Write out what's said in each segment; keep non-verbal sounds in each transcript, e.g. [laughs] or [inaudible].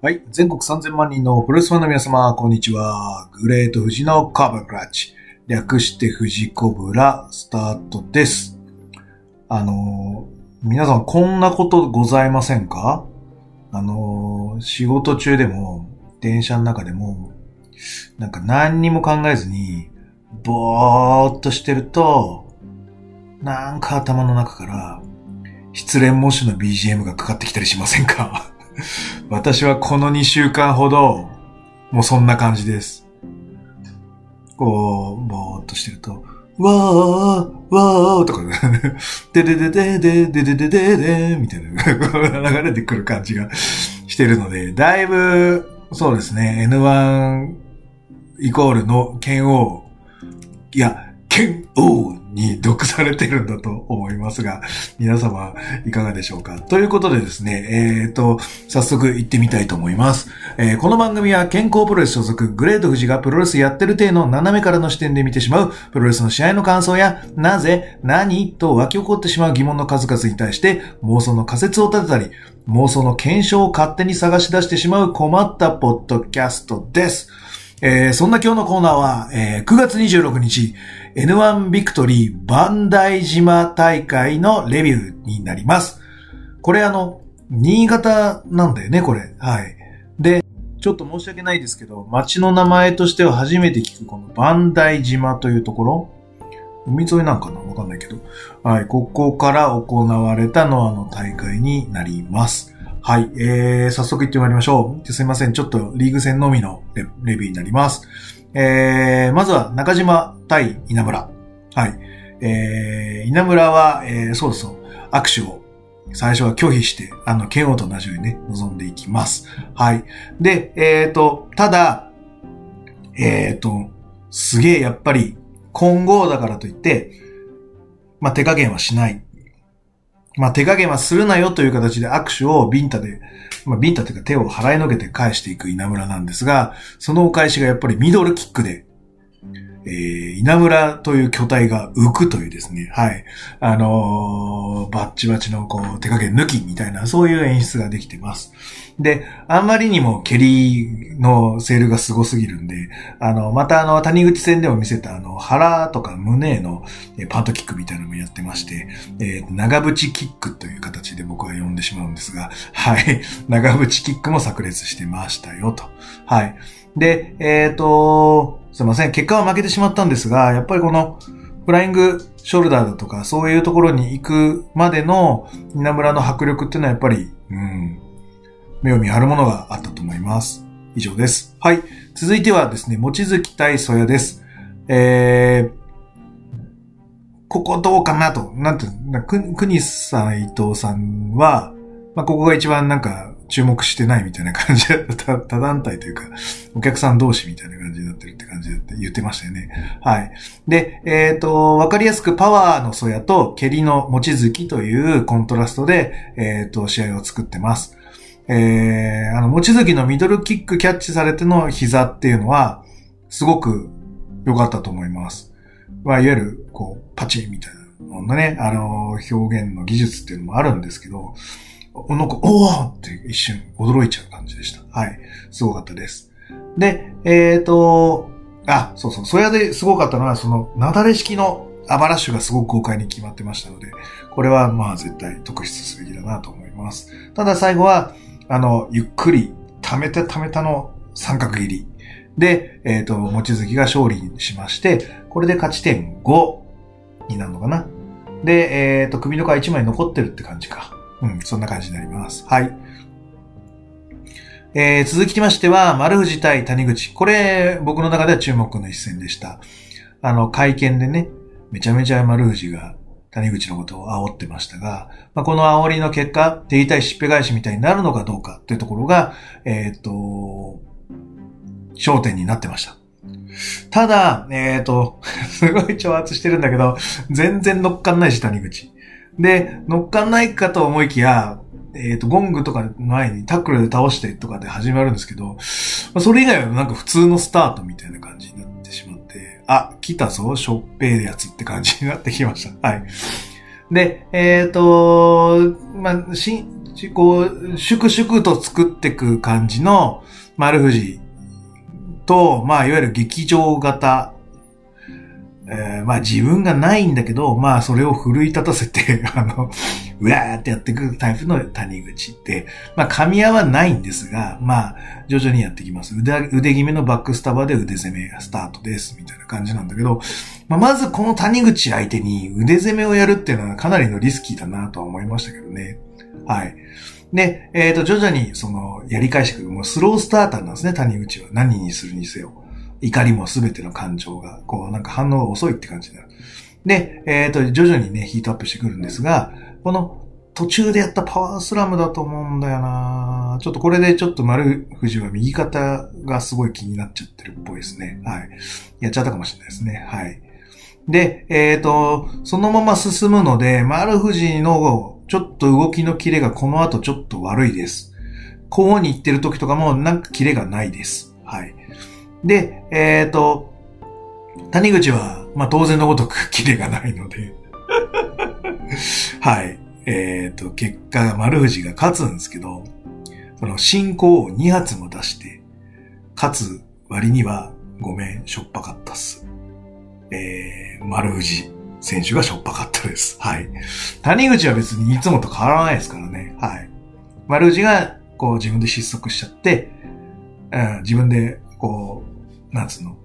はい。全国3000万人のプロレスファンの皆様、こんにちは。グレート富士のカーバークラッチ。略して富士コブラ、スタートです。あのー、皆さんこんなことございませんか？あのー、仕事中でも、電車の中でも、なんか何にも考えずに、ぼーっとしてると、なんか頭の中から、失恋模試の BGM がかかってきたりしませんか？[laughs] 私はこの2週間ほど、もうそんな感じです。こう、ぼーっとしてると、わー、わーとか、[laughs] ででででででででででみたいな。流れてくる感じがしてるので、だいぶ、そうですね、N1 イコールの剣王、いや、剣王。に毒されてるんだと思いますが、皆様いかがでしょうか？ということでですね、えっ、と、早速行ってみたいと思います。えーこの番組は健康プロレス所属グレート富士がプロレスやってる体の斜めからの視点で見てしまうプロレスの試合の感想や、なぜ、何？と湧き起こってしまう疑問の数々に対して妄想の仮説を立てたり、妄想の検証を勝手に探し出してしまう困ったポッドキャストです。えーそんな今日のコーナーは、えー9月26日、N1 ビクトリーバンダイ島大会のレビューになります。これあの、新潟なんだよね、これ。はい。で、ちょっと申し訳ないですけど、町の名前としては初めて聞くこのバンダイ島というところ、海沿いなんかな？わかんないけど。はい、ここから行われたノアの大会になります。はい、えー、早速行ってまいりましょう。すいません、ちょっとリーグ戦のみのレレビューになります。えー、まずは中島対稲村。はい。えー、稲村は、えー、そうそう、握手を最初は拒否して、あの、剣王と同じようにね、臨んでいきます。はい。で、えっ、と、ただ、えっ、と、すげえやっぱり、混合だからといって、まあ、手加減はしない。まあ、手加減はするなよという形で握手をビンタで、まあ、ビンタというか手を払いのけて返していく稲村なんですが、そのお返しがやっぱりミドルキックで、えー、稲村という巨体が浮くというですね、はい。あのーバッチバチのこう手加減抜きみたいな、そういう演出ができてます。で、あんまりにも蹴りのセールがすすぎるんで、あの、またあの、谷口戦でも見せたあの、腹とか胸へのえパントキックみたいなのもやってまして、えー長渕キックという形で僕は呼んでしまうんですが、はい。[laughs] 長渕キックも炸裂してましたよ、と。はい。で、えっ、と、すいません。結果は負けてしまったんですが、やっぱりこの、フライングショルダーだとか、そういうところに行くまでの稲村の迫力っていうのはやっぱり、うん、目を見張るものがあったと思います。以上です。はい。続いてはですね、もちづき対ソヤです。えー、ここどうかなと。なんて、く、くにさん、伊藤さんは、まあ、ここが一番なんか注目してないみたいな感じだった、他団体というか、お客さん同士みたいな感じになってるって感じだって言ってましたよね。はい。で、えっ、と、わかりやすくパワーのソヤと蹴りの持ちづきというコントラストで、えっ、と、試合を作ってます。えー、あの、持ちづきのミドルキックキャッチされての膝っていうのは、すごく良かったと思います。まあ、いわゆる、こう、パチンみたいなののね、あの、表現の技術っていうのもあるんですけど、おなんか、おーって一瞬驚いちゃう感じでした。はい。すごかったです。で、えっ、と、あ、そうそう、それですごかったのは、その、なだれ式のアバラッシュがすごく豪快に決まってましたので、これはまあ絶対特筆すべきだなと思います。ただ最後は、あの、ゆっくり、溜めて溜めたの三角切り。で、えっ、と、望月が勝利しまして、これで勝ち点5になるのかな。で、えっ、と、首の皮1枚残ってるって感じか。うん、そんな感じになります。はい。えー、続きましては、丸藤対谷口。これ、僕の中では注目の一戦でした。あの、会見でね、めちゃめちゃ丸藤が谷口のことを煽ってましたが、まあ、この煽りの結果、手痛いしっぺ返しみたいになるのかどうかっていうところが、えっ、と、焦点になってました。ただ、えっ、と、[laughs] すごい挑発してるんだけど、全然乗っかんないし、谷口。で、乗っかんないかと思いきや、えっ、と、ゴングとかの前にタックルで倒してとかで始まるんですけど、まあそれ以外はなんか普通のスタートみたいな感じになってしまって、あ、来たぞ、しょっぺーやつって感じになってきました。[laughs] はい。で、えっ、と、まあ、し、こう、粛々と作っていく感じの丸藤と、まあ、いわゆる劇場型えー、まあ自分がないんだけど、まあそれを奮い立たせて、[laughs] あの、うわーってやっていくタイプの谷口って、まあ噛み合わないんですが、まあ徐々にやってきます。腕、腕決めのバックスタバで腕攻めがスタートです、みたいな感じなんだけど、まあまずこの谷口相手に腕攻めをやるっていうのはかなりのリスキーだなとは思いましたけどね。はい。で、えっ、ー、と、徐々にその、やり返してくる。もうスロースターターなんですね、谷口は。何にするにせよ。怒りもすべての感情が、こうなんか反応が遅いって感じになる。で、えっ、ー、と、徐々にね、ヒートアップしてくるんですが、この途中でやったパワースラムだと思うんだよなちょっとこれでちょっと丸藤は右肩がすごい気になっちゃってるっぽいですね。はい。やっちゃったかもしれないですね。はい。で、えっ、ー、と、そのまま進むので、丸藤のちょっと動きのキレがこの後ちょっと悪いです。こうに行ってる時とかもなんかキレがないです。はい。で、えっ、ー、と、谷口は、まあ当然のごとくキレがないので [laughs] はい。えっ、ー、と、結果、丸藤が勝つんですけど、その進行を2発も出して、勝つ割には、ごめん、しょっぱかったっす。えー、丸藤選手がしょっぱかったです。はい。谷口は別にいつもと変わらないですからね。はい。丸藤が、こう自分で失速しちゃって、うん、自分でこう、なんつうの、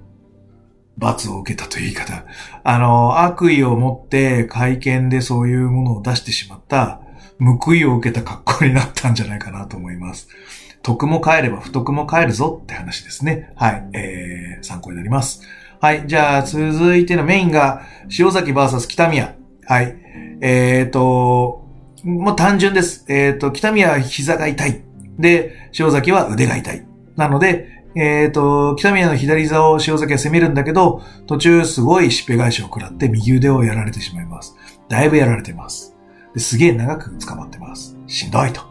罰を受けたという言い方。あの、悪意を持って会見でそういうものを出してしまった、報いを受けた格好になったんじゃないかなと思います。徳も帰れば不徳も帰るぞって話ですね。はい。えー、参考になります。はい。じゃあ、続いてのメインが、塩崎 VS 北宮。はい。えーと、もう単純です。えーと、北宮は膝が痛い。で、塩崎は腕が痛い。なので、えっ、ー、と、北宮の左座を塩崎は攻めるんだけど、途中すごいしっぺ返しを食らって右腕をやられてしまいます。だいぶやられてます。ですげえ長く捕まってます。しんどいと。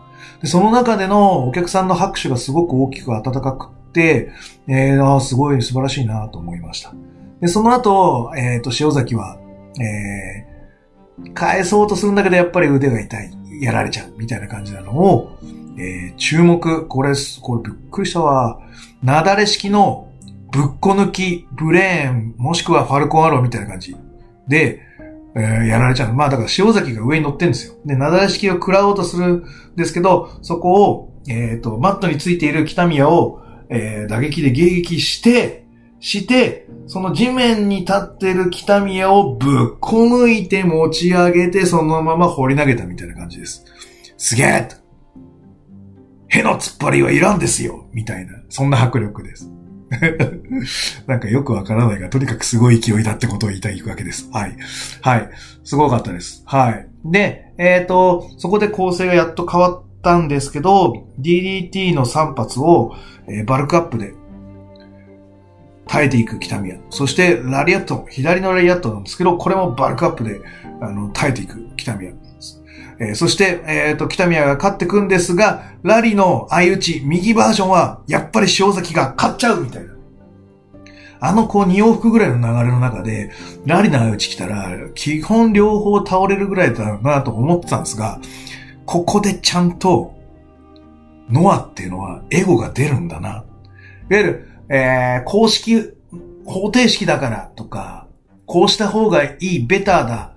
でその中でのお客さんの拍手がすごく大きく温かくって、えー、あすごい素晴らしいなと思いました。で、その後、えっ、ー、と、塩崎は、えー、返そうとするんだけどやっぱり腕が痛い。やられちゃう。みたいな感じなのを、えー、注目。これ、これびっくりしたわ。なだれ式のぶっこ抜き、ブレーン、もしくはファルコンアローみたいな感じで、えー、やられちゃう。まあだから塩崎が上に乗ってんですよ。で、なだれ式を食らおうとするんですけど、そこを、えっ、ー、と、マットについている北宮を、えー、打撃で迎撃して、して、その地面に立ってる北宮をぶっこ抜いて持ち上げて、そのまま放り投げたみたいな感じです。すげえへの突っ張りはいらんですよみたいな、そんな迫力です。[laughs] なんかよくわからないが、とにかくすごい勢いだってことを言いたいわけです。はい。はい。すごかったです。はい。で、えっ、ー、と、そこで構成がやっと変わったんですけど、DDT の3発を、えー、バルクアップで耐えていく北宮。そして、ラリアット、左のラリアットなんですけど、これもバルクアップで、あの、耐えていく北宮。えー、そして、えっ、ー、と、北宮が勝ってくんですが、ラリの相打ち、右バージョンは、やっぱり塩崎が勝っちゃうみたいな。あの、こう、2往復ぐらいの流れの中で、ラリの相打ち来たら、基本両方倒れるぐらいだなと思ってたんですが、ここでちゃんと、ノアっていうのはエゴが出るんだな。いわゆる、えー、公式、方程式だからとか、こうした方がいい、ベターだ、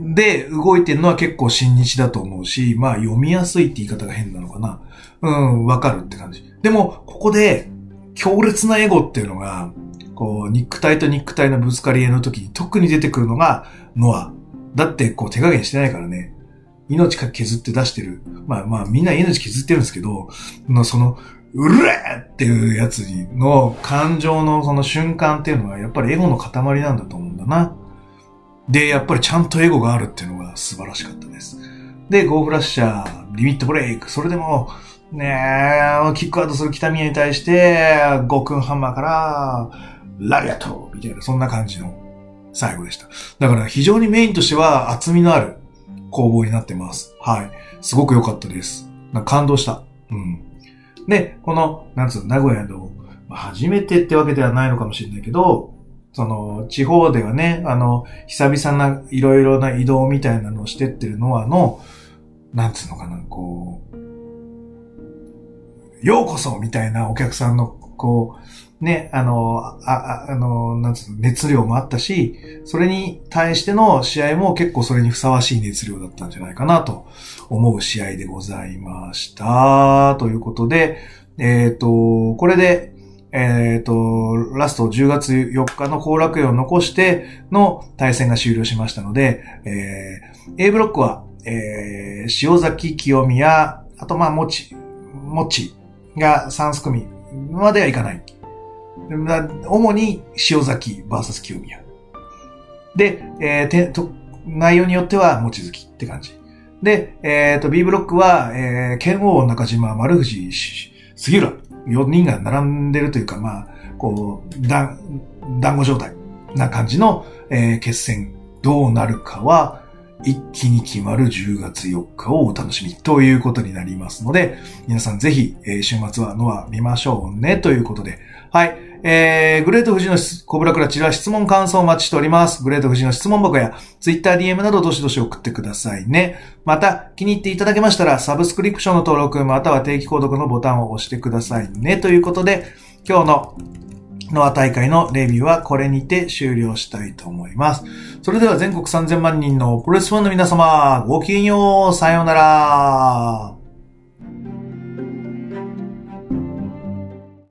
で動いてるのは結構新日だと思うし、まあ読みやすいって言い方が変なのかな。うん、わかるって感じ。でも、ここで強烈なエゴっていうのが、こう、肉体と肉体のぶつかり合いの時に特に出てくるのがノア。だって、こう手加減してないからね。命か削って出してる。まあまあみんな命削ってるんですけど、のその、うるれっていうやつの感情のその瞬間っていうのはやっぱりエゴの塊なんだと思うんだな。で、やっぱりちゃんとエゴがあるっていうのが素晴らしかったです。で、ゴーフラッシャー、リミットブレイク、それでも、ねえ、キックアウトする北宮に対して、ゴクンハンマーから、ラリアットみたいな、そんな感じの最後でした。だから非常にメインとしては厚みのある攻防になってます。はい。すごく良かったです。感動した。うん。で、この、なんつうの、名古屋の、初めてってわけではないのかもしれないけど、その、地方ではね、あの、久々ないろいろな移動みたいなのをしてってるのはあの、なんつうのかな、こう、ようこそみたいなお客さんの、こう、ね、あの、あ、あの、なんつうの、熱量もあったし、それに対しての試合も結構それにふさわしい熱量だったんじゃないかなと思う試合でございました。ということで、えっ、ー、と、これで、えっ、ー、と、ラスト10月4日の後楽園を残しての対戦が終了しましたので、えー、A ブロックは、えー、塩崎清宮、あとまあ、もち、もちが3組まではいかない。主に塩崎 VS 清宮。で、えー、てと内容によっては、もちづきって感じ。で、えっ、ー、と、B ブロックは、えー、剣王中島、丸藤、杉浦、4人が並んでるというか、まあ、こう、団、団子状態な感じの、えー、決戦、どうなるかは、一気に決まる10月4日をお楽しみということになりますので、皆さんぜひ、週末はノア見ましょうねということで、はい。えー、グレート富士のコブラクラチラ質問感想をお待ちしております。グレート富士の質問箱や Twitter DM などどしどし送ってくださいね。また、気に入っていただけましたら、サブスクリプションの登録、または定期購読のボタンを押してくださいね。ということで、今日のノア大会のレビューはこれにて終了したいと思います。それでは全国3000万人のプロレスファンの皆様、ごきげんよう、さようなら。